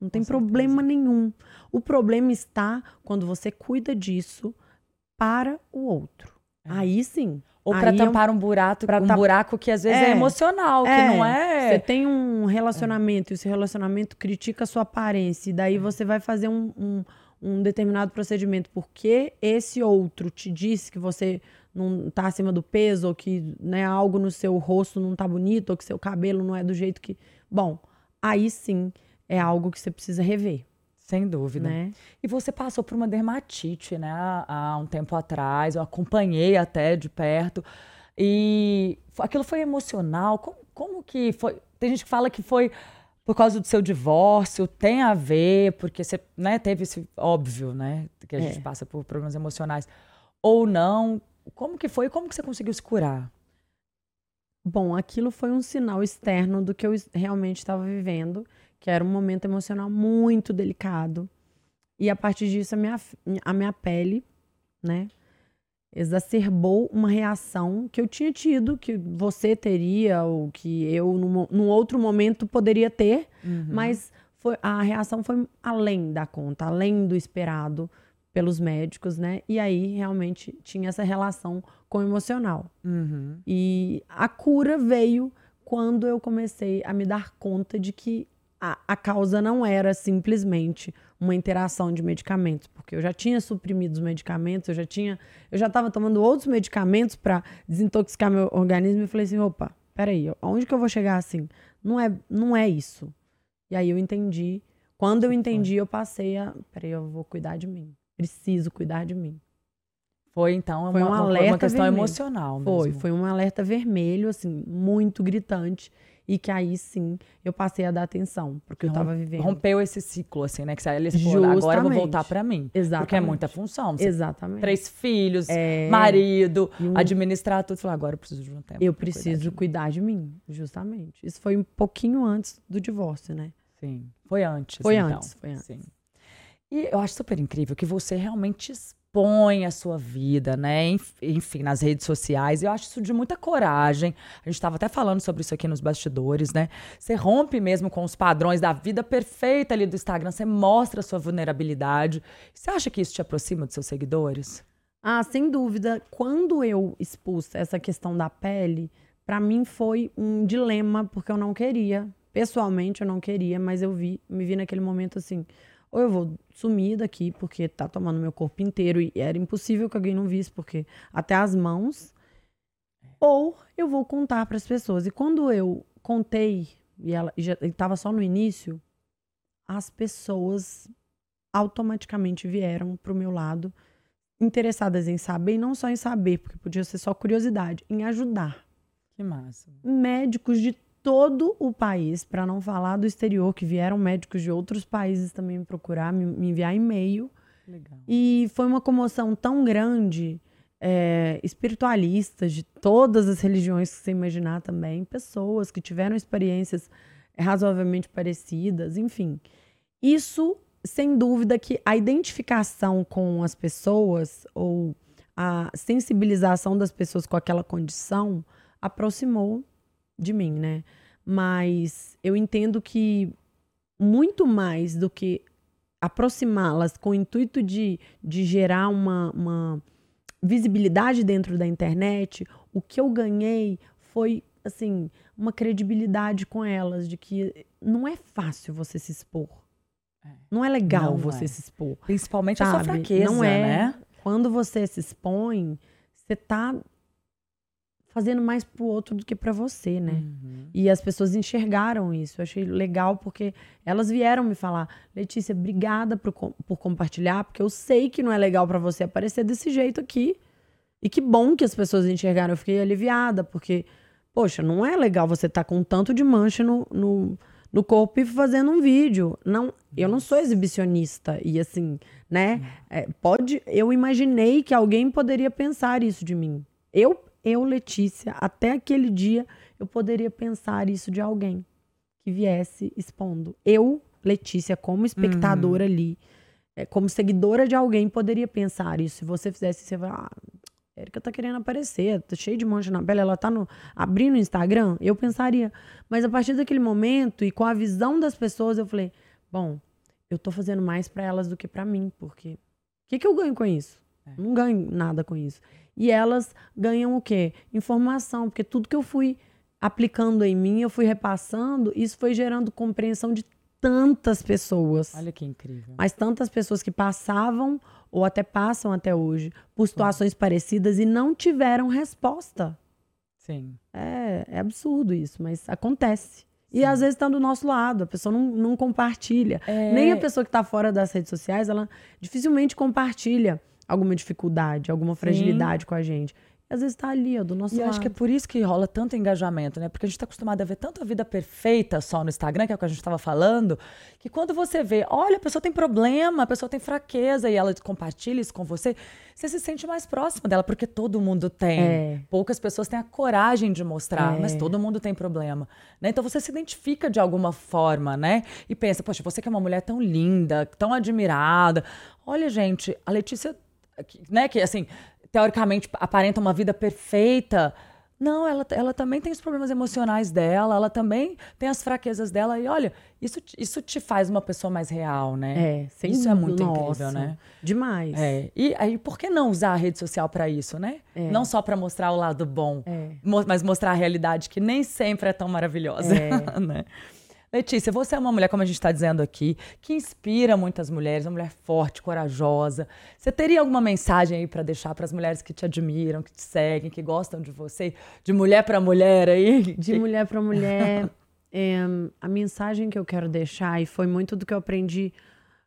Speaker 2: Não tem problema nenhum. O problema está quando você cuida disso para o outro. É. Aí sim.
Speaker 1: Ou para tampar um buraco, um buraco que às vezes é, é emocional, é, que não é.
Speaker 2: Você tem um relacionamento e esse relacionamento critica a sua aparência, e daí você vai fazer um, um, um, determinado procedimento porque esse outro te disse que você não tá acima do peso, ou que né, algo no seu rosto não tá bonito, ou que seu cabelo não é do jeito que. Bom, aí sim é algo que você precisa rever.
Speaker 1: Sem dúvida. Né? E você passou por uma dermatite, né? Há um tempo atrás, eu acompanhei até de perto. E aquilo foi emocional. Como, como que foi? Tem gente que fala que foi por causa do seu divórcio, tem a ver, porque você né, teve esse óbvio, né? Que a é. gente passa por problemas emocionais. Ou não. Como que foi? Como que você conseguiu se curar?
Speaker 2: Bom, aquilo foi um sinal externo do que eu realmente estava vivendo que era um momento emocional muito delicado. E a partir disso, a minha, a minha pele, né, exacerbou uma reação que eu tinha tido, que você teria, ou que eu, num, num outro momento, poderia ter, uhum. mas foi, a reação foi além da conta, além do esperado. pelos médicos, né? E aí realmente tinha essa relação com o emocional.
Speaker 1: Uhum.
Speaker 2: E a cura veio quando eu comecei a me dar conta de que a, a causa não era simplesmente uma interação de medicamentos, porque eu já tinha suprimido os medicamentos, eu já tinha, eu já estava tomando outros medicamentos para desintoxicar meu organismo e falei assim, opa, peraí, aonde que eu vou chegar assim? Não é, não é isso. E aí eu entendi. Quando eu entendi, eu passei a, peraí, eu vou cuidar de mim. Preciso cuidar de mim.
Speaker 1: Foi então
Speaker 2: Foi
Speaker 1: uma,
Speaker 2: um alerta
Speaker 1: uma questão
Speaker 2: vermelho.
Speaker 1: emocional
Speaker 2: Foi,
Speaker 1: mesmo.
Speaker 2: foi um alerta vermelho, assim, muito gritante. E que aí sim eu passei a dar atenção, porque eu tava vivendo.
Speaker 1: Rompeu esse ciclo, assim, né? Que você falou, agora eu vou voltar pra mim. Porque é
Speaker 2: Exatamente.
Speaker 1: muita função. Você
Speaker 2: Exatamente.
Speaker 1: três filhos,
Speaker 2: É.
Speaker 1: marido,
Speaker 2: um-
Speaker 1: administrar tudo. Você falou, agora eu preciso de um tempo.
Speaker 2: Eu
Speaker 1: pra cuidar
Speaker 2: preciso
Speaker 1: de
Speaker 2: cuidar de mim, justamente. Isso foi um pouquinho antes do divórcio, né?
Speaker 1: Sim. Foi antes.
Speaker 2: Foi
Speaker 1: então.
Speaker 2: antes, foi antes.
Speaker 1: Sim. E eu acho super incrível que você realmente expõe a sua vida, né? Enf- Enfim, nas redes sociais. Eu acho isso de muita coragem. A gente estava até falando sobre isso aqui nos bastidores, né? Você rompe mesmo com os padrões da vida perfeita ali do Instagram. Você mostra a sua vulnerabilidade. Você acha que isso te aproxima dos seus seguidores?
Speaker 2: Ah, sem dúvida. Quando eu expus essa questão da pele, pra mim foi um dilema, porque eu não queria. Pessoalmente, eu não queria, mas eu vi, me vi naquele momento assim. Ou eu vou sumir daqui, porque tá tomando meu corpo inteiro e era impossível que alguém não visse, porque até as mãos. Ou eu vou contar para as pessoas. E quando eu contei, e ela e já estava só no início, as pessoas automaticamente vieram pro meu lado interessadas em saber, e não só em saber, porque podia ser só curiosidade, em ajudar.
Speaker 1: Que massa.
Speaker 2: Médicos de todo o país, para não falar do exterior, que vieram médicos de outros países também me procurar, me, me enviar e-mail.
Speaker 1: Legal.
Speaker 2: E foi uma comoção tão grande, é, espiritualistas de todas as religiões que você imaginar também, pessoas que tiveram experiências razoavelmente parecidas, enfim. Isso, sem dúvida, que a identificação com as pessoas ou a sensibilização das pessoas com aquela condição aproximou de mim, né? Mas eu entendo que muito mais do que aproximá-las com o intuito de, de gerar uma, uma visibilidade dentro da internet, o que eu ganhei foi, assim, uma credibilidade com elas, de que não é fácil você se expor. Não é legal
Speaker 1: Não
Speaker 2: você
Speaker 1: é.
Speaker 2: se expor.
Speaker 1: Principalmente a sua
Speaker 2: Sabe?
Speaker 1: fraqueza,
Speaker 2: não é.
Speaker 1: né?
Speaker 2: Quando você se expõe, você tá fazendo mais pro outro do que pra você, né?
Speaker 1: Uhum.
Speaker 2: E as pessoas enxergaram isso. Eu achei legal porque elas vieram me falar: Letícia, obrigada por, por compartilhar, porque eu sei que não é legal pra você aparecer desse jeito aqui. E que bom que as pessoas enxergaram. Eu fiquei aliviada, porque, poxa, não é legal você estar com tanto de mancha no, no, no corpo e fazendo um vídeo. Não, eu não sou exibicionista. E assim, né? é, pode. Eu imaginei que alguém poderia pensar isso de mim. Eu, eu, Letícia, até aquele dia, eu poderia pensar isso de alguém que viesse expondo. Eu, Letícia, como espectadora ali, é, como seguidora de alguém, poderia pensar isso. Se você fizesse, você vai, ah, a Erika tá querendo aparecer, tá cheia de mancha na pele, ela tá no, abrindo o Instagram. Eu pensaria. Mas a partir daquele momento e com a visão das pessoas, eu falei, bom, eu tô fazendo mais pra elas do que pra mim, porque o que, que eu ganho com isso? Não ganho nada com isso. E elas ganham o quê? Informação, porque tudo que eu fui aplicando em mim, eu fui repassando, isso foi gerando compreensão de tantas pessoas.
Speaker 1: Olha que incrível.
Speaker 2: Mas tantas pessoas que passavam ou até passam até hoje por situações parecidas e não tiveram resposta.
Speaker 1: Sim.
Speaker 2: É, é absurdo isso, mas acontece. E às vezes está do nosso lado, a pessoa não, não compartilha.
Speaker 1: É.
Speaker 2: Nem a pessoa que está fora das redes sociais, ela dificilmente compartilha alguma dificuldade, alguma fragilidade com a gente. E às vezes está ali, ó, do nosso
Speaker 1: E
Speaker 2: lado.
Speaker 1: acho que é por isso que rola tanto engajamento, né? Porque a gente tá acostumado a ver tanto a vida perfeita só no Instagram, que é o que a gente estava falando, que quando você vê, olha, a pessoa tem problema, a pessoa tem fraqueza e ela compartilha isso com você, você se sente mais próximo dela, porque todo mundo tem.
Speaker 2: É.
Speaker 1: Poucas pessoas têm a coragem de mostrar, mas todo mundo tem problema. Né? Então você se identifica de alguma forma, né? E pensa, poxa, você que é uma mulher tão linda, tão admirada. Olha, gente, a Letícia, né, que assim, teoricamente aparenta uma vida perfeita, Não, ela, ela também tem os problemas emocionais dela, ela também tem as fraquezas dela. E olha, isso, isso te faz uma pessoa mais real, né?
Speaker 2: É, sem
Speaker 1: Isso é muito
Speaker 2: nossa,
Speaker 1: incrível, né?
Speaker 2: Demais.
Speaker 1: É. E aí, por que não usar a rede social para isso, né?
Speaker 2: É.
Speaker 1: Não só para mostrar o lado bom,
Speaker 2: É.
Speaker 1: mas mostrar a realidade que nem sempre é tão maravilhosa,
Speaker 2: É.
Speaker 1: né? Letícia, você é uma mulher, como a gente está dizendo aqui, que inspira muitas mulheres, uma mulher forte, corajosa. Você teria alguma mensagem aí para deixar para as mulheres que te admiram, que te seguem, que gostam de você, de mulher para mulher aí?
Speaker 2: De mulher para mulher, é, a mensagem que eu quero deixar, e foi muito do que eu aprendi,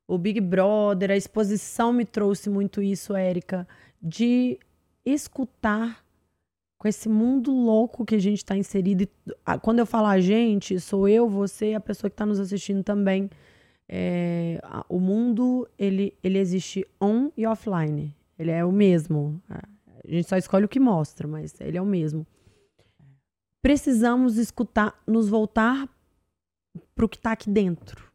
Speaker 2: o Big Brother, a exposição me trouxe muito isso, Érica, de escutar com esse mundo louco que a gente está inserido. Quando eu falo a gente, sou eu, você e a pessoa que está nos assistindo também. É, o mundo, ele, ele existe on e offline. Ele é o mesmo. A gente só escolhe o que mostra, mas ele é o mesmo precisamos escutar, nos voltar para o que está aqui dentro.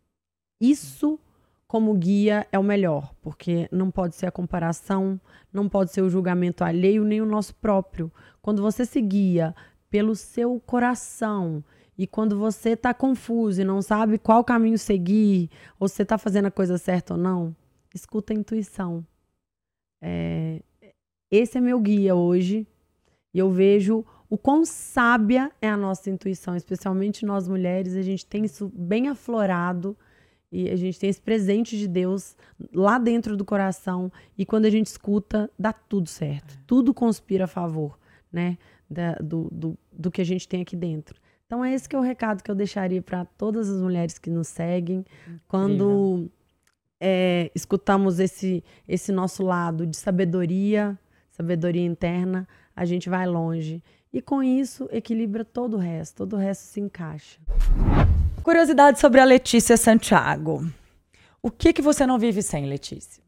Speaker 2: Isso, como guia, é o melhor, porque não pode ser a comparação, não pode ser o julgamento alheio, nem o nosso próprio. Quando você se guia pelo seu coração e quando você está confuso e não sabe qual caminho seguir, ou se você está fazendo a coisa certa ou não, escuta a intuição. É, esse é meu guia hoje. E eu vejo o quão sábia é a nossa intuição, especialmente nós mulheres. A gente tem isso bem aflorado e a gente tem esse presente de Deus lá dentro do coração. E quando a gente escuta, dá tudo certo. Tudo conspira a favor, né? Da- do, do, do que a gente tem aqui dentro. Então, é esse que é o recado que eu deixaria para todas as mulheres que nos seguem. Quando é, escutamos esse, esse nosso lado de sabedoria, sabedoria interna, a gente vai longe. E com isso, equilibra todo o resto, todo o resto se encaixa.
Speaker 1: Curiosidade sobre a Letícia Santiago. O que que você não vive sem, Letícia?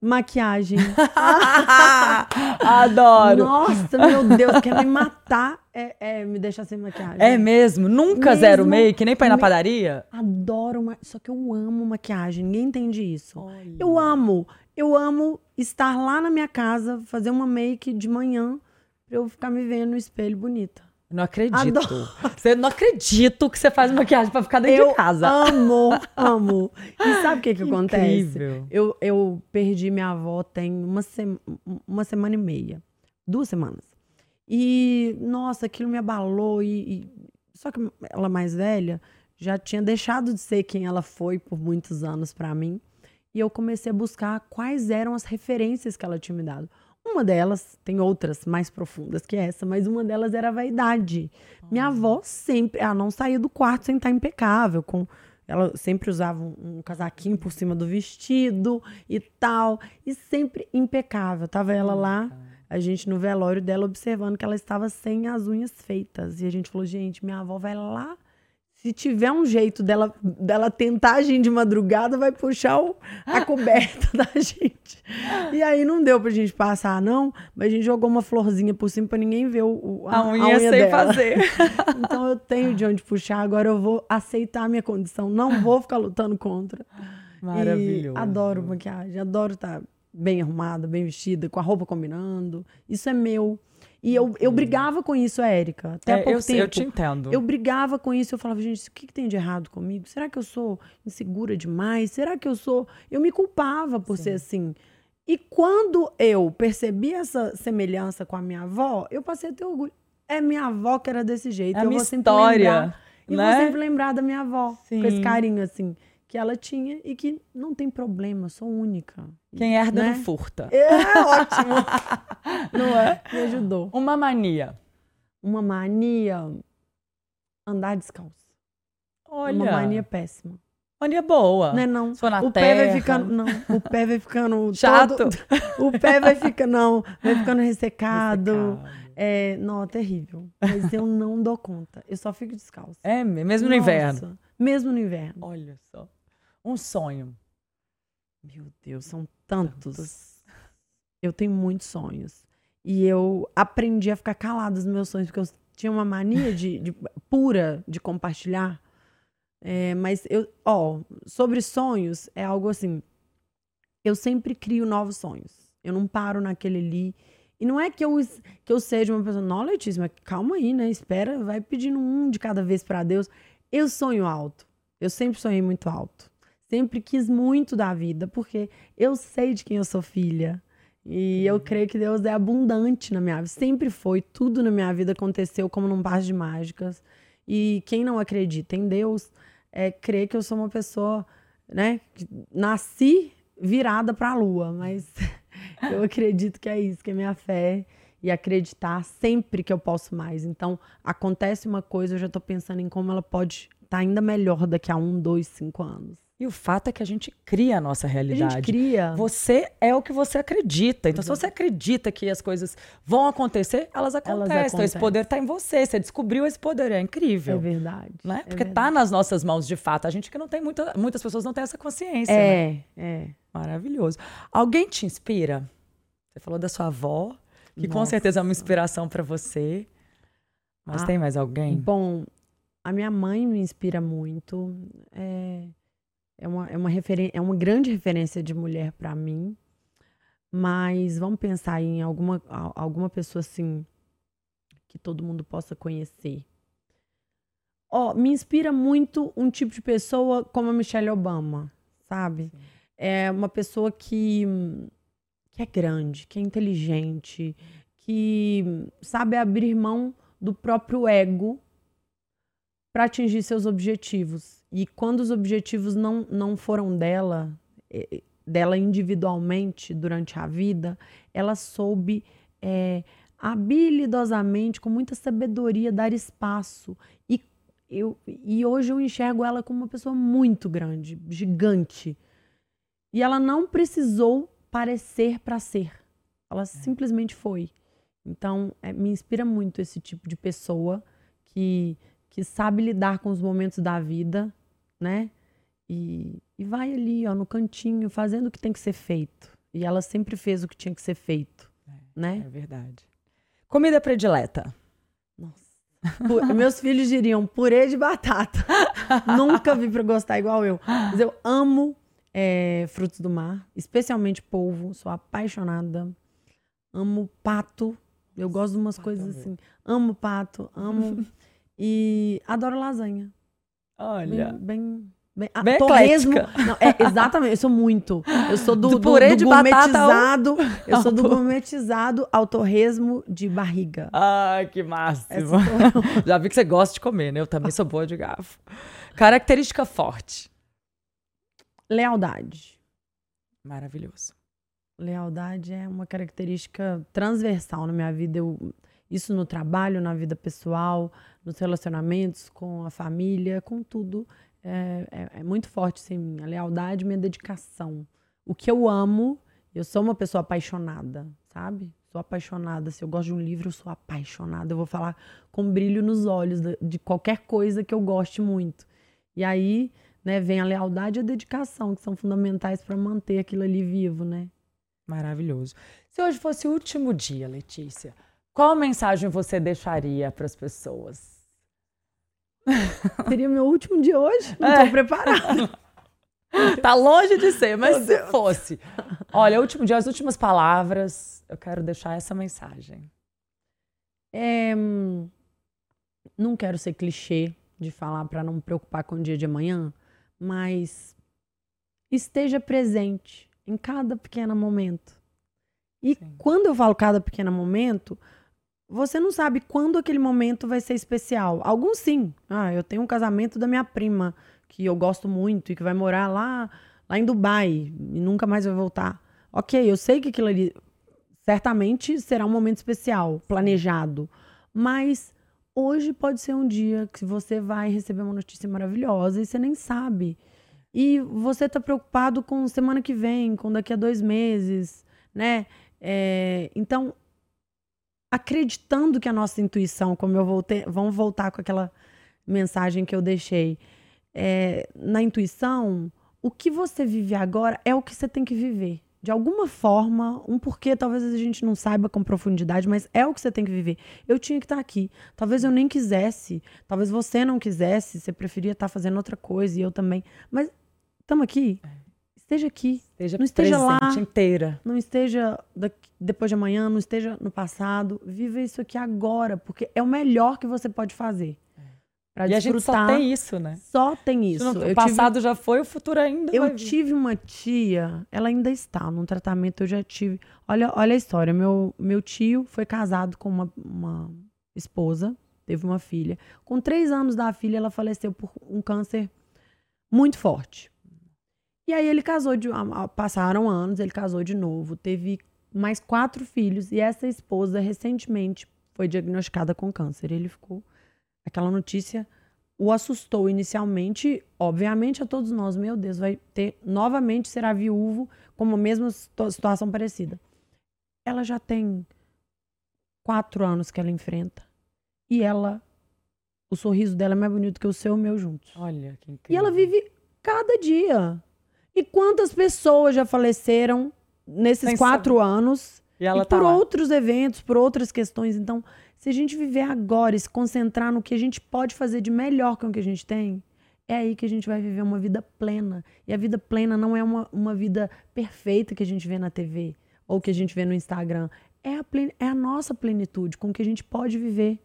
Speaker 2: Maquiagem.
Speaker 1: Adoro.
Speaker 2: Nossa, meu Deus, quer me matar é, é me deixar sem maquiagem.
Speaker 1: É mesmo? Nunca
Speaker 2: Mesmo
Speaker 1: zero make, nem pra ir na padaria?
Speaker 2: Adoro, ma... só que eu amo maquiagem, ninguém entende isso. Eu amo, eu amo estar lá na minha casa, fazer uma make de manhã pra eu ficar me vendo no espelho bonita.
Speaker 1: Não acredito.
Speaker 2: Adoro.
Speaker 1: Você não acredito que você faz maquiagem pra ficar dentro
Speaker 2: eu
Speaker 1: de casa.
Speaker 2: amo, amo. E sabe o que que,
Speaker 1: Que
Speaker 2: acontece?
Speaker 1: incrível.
Speaker 2: Eu, eu perdi minha avó tem uma, sema- uma semana e meia. Duas semanas. E, nossa, aquilo me abalou. E, e- Só que ela mais velha já tinha deixado de ser quem ela foi por muitos anos pra mim. E eu comecei a buscar quais eram as referências que ela tinha me dado. Uma delas, tem outras mais profundas que essa, mas uma delas era a vaidade. Minha avó sempre, ela não saía do quarto sem estar impecável, com ela sempre usava um, um casaquinho por cima do vestido e tal, e sempre impecável. Tava ela lá, a gente no velório dela observando que ela estava sem as unhas feitas. E a gente falou, gente, minha avó vai lá se tiver um jeito dela, dela tentar agir de madrugada, vai puxar o- a coberta da gente. E aí não deu pra gente passar, não. Mas a gente jogou uma florzinha por cima pra ninguém ver o, o-
Speaker 1: A unha sem
Speaker 2: dela.
Speaker 1: fazer.
Speaker 2: Então eu tenho de onde puxar, agora eu vou aceitar a minha condição. Não vou ficar lutando contra.
Speaker 1: Maravilhoso.
Speaker 2: E adoro maquiagem, adoro estar bem arrumada, bem vestida, com a roupa combinando. Isso é meu. E eu, eu brigava com isso, Érica. Até
Speaker 1: É,
Speaker 2: pouco
Speaker 1: eu,
Speaker 2: tempo.
Speaker 1: eu te entendo.
Speaker 2: Eu brigava com isso, eu falava, gente, o que, que tem de errado comigo? Será que eu sou insegura demais? Será que eu sou. Eu me culpava por ser assim. E quando eu percebi essa semelhança com a minha avó, eu passei a ter orgulho. É minha avó que era desse jeito.
Speaker 1: É a
Speaker 2: eu
Speaker 1: minha
Speaker 2: vou sempre
Speaker 1: história,
Speaker 2: lembrar. E
Speaker 1: né?
Speaker 2: vou sempre lembrar da minha avó.
Speaker 1: Sim.
Speaker 2: Com esse carinho, assim, que ela tinha e que não tem problema, sou única.
Speaker 1: Quem herda
Speaker 2: né?
Speaker 1: não furta.
Speaker 2: É ótimo. não é? Me ajudou.
Speaker 1: Uma mania.
Speaker 2: Uma mania. Andar descalço.
Speaker 1: Olha.
Speaker 2: Uma mania péssima.
Speaker 1: Mania boa.
Speaker 2: Não é não.
Speaker 1: For na
Speaker 2: o pé vai
Speaker 1: terra.
Speaker 2: ficando. Não, o pé vai ficando.
Speaker 1: Chato.
Speaker 2: todo- o pé vai ficando. Não, vai ficando ressecado.
Speaker 1: Ressecado.
Speaker 2: É, não, é terrível. Mas eu não dou conta. Eu só fico descalço.
Speaker 1: É, mesmo no inverno.
Speaker 2: Nossa, Mesmo no inverno.
Speaker 1: Olha só. Um sonho.
Speaker 2: Meu Deus, são tantos. Eu tenho muitos sonhos. E eu aprendi a ficar calada nos meus sonhos, porque eu tinha uma mania de, de- pura de compartilhar. É, mas eu, ó, sobre sonhos, é algo assim. Eu sempre crio novos sonhos. Eu não paro naquele ali. E não é que eu, que eu seja uma pessoa, não, Letícia, mas calma aí, né? Espera, vai pedindo um de cada vez para Deus. Eu sonho alto. Eu sempre sonhei muito alto. Sempre quis muito da vida, porque eu sei de quem eu sou filha. E eu creio que Deus é abundante na minha vida. Sempre foi. Tudo na minha vida aconteceu como num par de mágicas. E quem não acredita em Deus, é crer que eu sou uma pessoa, né? Nasci virada para a lua, mas eu acredito que é isso, que é minha fé e acreditar sempre que eu posso mais. Então, acontece uma coisa, eu já estou pensando em como ela pode estar tá ainda melhor daqui a um, dois, cinco anos.
Speaker 1: E o fato é que a gente cria a nossa realidade.
Speaker 2: A gente cria.
Speaker 1: Você é o que você acredita. Então, Exato. se você acredita que as coisas vão acontecer, elas acontecem. Elas acontecem. Esse poder está em você. Você descobriu esse poder. É incrível.
Speaker 2: É verdade.
Speaker 1: Né?
Speaker 2: É
Speaker 1: Porque está nas nossas mãos, de fato. A gente que não tem muita, muitas pessoas não têm essa consciência.
Speaker 2: É,
Speaker 1: né?
Speaker 2: é.
Speaker 1: Maravilhoso. Alguém te inspira? Você falou da sua avó, que Nossa. com certeza é uma inspiração para você. Mas ah, tem mais alguém?
Speaker 2: Bom, a minha mãe me inspira muito. É é uma, é uma, é uma grande referência de mulher para mim. Mas vamos pensar em alguma, alguma pessoa assim que todo mundo possa conhecer. Ó, oh, me inspira muito um tipo de pessoa como a Michelle Obama, sabe? Sim. É uma pessoa que, que é grande, que é inteligente, que sabe abrir mão do próprio ego para atingir seus objetivos. E quando os objetivos não, não foram dela, dela individualmente durante a vida, ela soube é, habilidosamente, com muita sabedoria, dar espaço. E, eu, e hoje eu enxergo ela como uma pessoa muito grande, gigante. E ela não precisou parecer para ser. Ela é. simplesmente foi. Então, é, me inspira muito esse tipo de pessoa que, que sabe lidar com os momentos da vida né? E, e vai ali, ó, no cantinho, fazendo o que tem que ser feito. E ela sempre fez o que tinha que ser feito, é, né?
Speaker 1: É verdade. Comida predileta.
Speaker 2: Nossa. meus filhos diriam purê de batata. Nunca vi para gostar igual eu. Mas eu amo é, frutos do mar, especialmente polvo. Sou apaixonada. Amo pato. Eu gosto de umas coisas assim. Amo pato, amo. e adoro lasanha.
Speaker 1: Olha.
Speaker 2: Bem. bem... Bem, ah, Bem torresmo, não, é, exatamente, eu sou muito. Eu sou do, do
Speaker 1: purê do, do de
Speaker 2: gourmetizado.
Speaker 1: Batata
Speaker 2: ao... Eu sou do gourmetizado ao torresmo de barriga.
Speaker 1: Ai, que máximo. Já vi que você gosta de comer, né? Eu também sou boa de garfo. Característica forte.
Speaker 2: Lealdade.
Speaker 1: Maravilhoso.
Speaker 2: Lealdade é uma característica transversal na minha vida. Eu, isso no trabalho, na vida pessoal, nos relacionamentos, com a família, com tudo. É, é, é muito forte isso em mim. A lealdade minha dedicação. O que eu amo, eu sou uma pessoa apaixonada, sabe? Sou apaixonada. Se eu gosto de um livro, eu sou apaixonada. Eu vou falar com brilho nos olhos de, de qualquer coisa que eu goste muito. E aí, né, vem a lealdade e a dedicação, que são fundamentais para manter aquilo ali vivo, né?
Speaker 1: Maravilhoso. Se hoje fosse o último dia, Letícia, qual mensagem você deixaria para as pessoas?
Speaker 2: Seria meu último dia hoje? Não estou é. preparada.
Speaker 1: tá longe de ser, mas se fosse. Olha, último dia, as últimas palavras, eu quero deixar essa mensagem.
Speaker 2: É, não quero ser clichê de falar para não me preocupar com o dia de amanhã, mas esteja presente em cada pequeno momento. E Sim. quando eu falo cada pequeno momento, você não sabe quando aquele momento vai ser especial. Alguns sim. Ah, eu tenho um casamento da minha prima, que eu gosto muito e que vai morar lá, lá em Dubai e nunca mais vai voltar. Ok, eu sei que aquilo ali certamente será um momento especial, planejado. Mas hoje pode ser um dia que você vai receber uma notícia maravilhosa e você nem sabe. E você está preocupado com semana que vem, com daqui a dois meses, né? É, então, acreditando que a nossa intuição, como eu voltei, vamos voltar com aquela mensagem que eu deixei, é, na intuição, o que você vive agora é o que você tem que viver. De alguma forma, um porquê talvez a gente não saiba com profundidade, mas é o que você tem que viver. Eu tinha que estar aqui. Talvez eu nem quisesse, talvez você não quisesse, você preferia estar fazendo outra coisa e eu também. Mas estamos aqui. Esteja aqui.
Speaker 1: Esteja
Speaker 2: não esteja lá.
Speaker 1: inteira.
Speaker 2: Não esteja daqui- depois de amanhã, não esteja no passado. Viva isso aqui agora, porque é o melhor que você pode fazer. Pra
Speaker 1: E a gente só
Speaker 2: desfrutar.
Speaker 1: tem isso, né?
Speaker 2: Só tem isso.
Speaker 1: Não-
Speaker 2: Eu
Speaker 1: o
Speaker 2: tive-
Speaker 1: passado já foi, o futuro ainda
Speaker 2: Eu tive uma tia, ela ainda está num tratamento, eu já tive. Olha, olha a história. Meu, meu tio foi casado com uma, uma esposa, teve uma filha. Com três anos da filha, ela faleceu por um câncer muito forte. E aí ele casou de. ah, ah, Passaram anos, ele casou de novo, teve mais quatro filhos. E essa esposa recentemente foi diagnosticada com câncer. Ele ficou. Aquela notícia o assustou inicialmente, obviamente, a todos nós. Meu Deus, vai ter novamente será viúvo com a mesma situ- situação parecida. Ela já tem quatro anos que ela enfrenta e ela, o sorriso dela é mais bonito que o seu e o meu juntos.
Speaker 1: Olha que incrível.
Speaker 2: E ela vive cada dia. E quantas pessoas já faleceram nesses quatro anos?
Speaker 1: E ela
Speaker 2: e
Speaker 1: tá
Speaker 2: por
Speaker 1: lá.
Speaker 2: outros eventos, por outras questões. Então, se a gente viver agora e se concentrar no que a gente pode fazer de melhor com o que a gente tem, é aí que a gente vai viver uma vida plena. E a vida plena não é uma, uma vida perfeita que a gente vê na TV ou que a gente vê no Instagram. É a, plen- é a nossa plenitude, com o que a gente pode viver.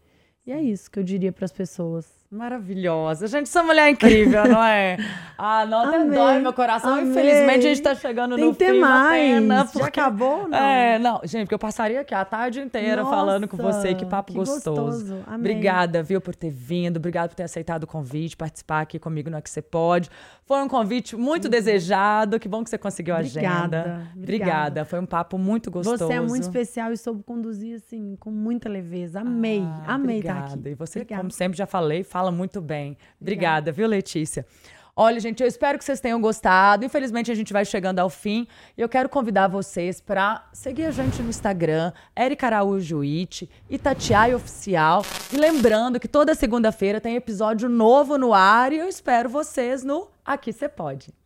Speaker 2: E é isso que eu diria para as pessoas.
Speaker 1: Maravilhosa. Gente, essa mulher é incrível, não é? Ah, não, até
Speaker 2: Amei.
Speaker 1: dói meu coração.
Speaker 2: Amei.
Speaker 1: Infelizmente, a gente tá chegando
Speaker 2: Tem
Speaker 1: no
Speaker 2: ter
Speaker 1: fim. uma
Speaker 2: mais.
Speaker 1: Pena,
Speaker 2: Já
Speaker 1: porque-
Speaker 2: acabou, não?
Speaker 1: É, não. Gente, porque eu passaria aqui a tarde inteira
Speaker 2: Nossa,
Speaker 1: falando com você. Que papo
Speaker 2: que
Speaker 1: gostoso.
Speaker 2: gostoso. Amei.
Speaker 1: Obrigada, viu, por ter vindo. Obrigada por ter aceitado o convite, participar aqui comigo no É Que Você Pode. Foi um convite muito desejado. Que bom que você conseguiu a
Speaker 2: Obrigada,
Speaker 1: agenda.
Speaker 2: obrigada.
Speaker 1: Foi um papo muito gostoso.
Speaker 2: Você é muito especial e soube conduzir assim, com muita leveza. Amei,
Speaker 1: Ah,
Speaker 2: amei
Speaker 1: obrigada.
Speaker 2: estar aqui.
Speaker 1: E você,
Speaker 2: Obrigada.
Speaker 1: como sempre já falei, fala muito bem. Obrigada, viu, Letícia? Olha, gente, eu espero que vocês tenham gostado. Infelizmente, a gente vai chegando ao fim. E eu quero convidar vocês para seguir a gente no Instagram, Erika Araújo It, Itatiaia Oficial. E lembrando que toda segunda-feira tem episódio novo no ar e eu espero vocês no Aqui Você Pode.